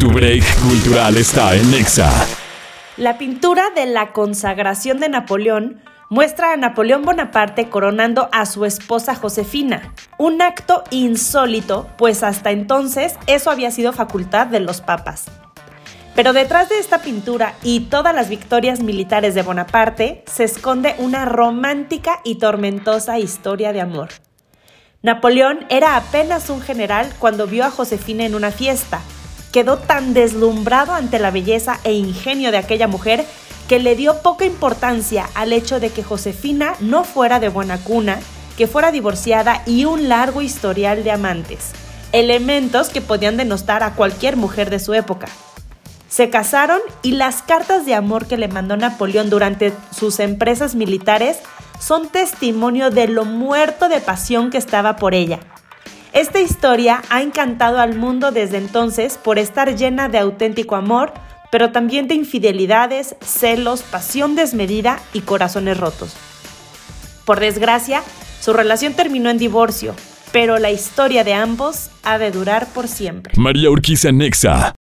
Tu break cultural está en Nexa. La pintura de la consagración de Napoleón muestra a Napoleón Bonaparte coronando a su esposa Josefina, un acto insólito, pues hasta entonces eso había sido facultad de los papas. Pero detrás de esta pintura y todas las victorias militares de Bonaparte se esconde una romántica y tormentosa historia de amor. Napoleón era apenas un general cuando vio a Josefina en una fiesta. Quedó tan deslumbrado ante la belleza e ingenio de aquella mujer que le dio poca importancia al hecho de que Josefina no fuera de buena cuna, que fuera divorciada y un largo historial de amantes, elementos que podían denostar a cualquier mujer de su época. Se casaron y las cartas de amor que le mandó Napoleón durante sus empresas militares son testimonio de lo muerto de pasión que estaba por ella. Esta historia ha encantado al mundo desde entonces por estar llena de auténtico amor, pero también de infidelidades, celos, pasión desmedida y corazones rotos. Por desgracia, su relación terminó en divorcio, pero la historia de ambos ha de durar por siempre. María Urquiza Nexa.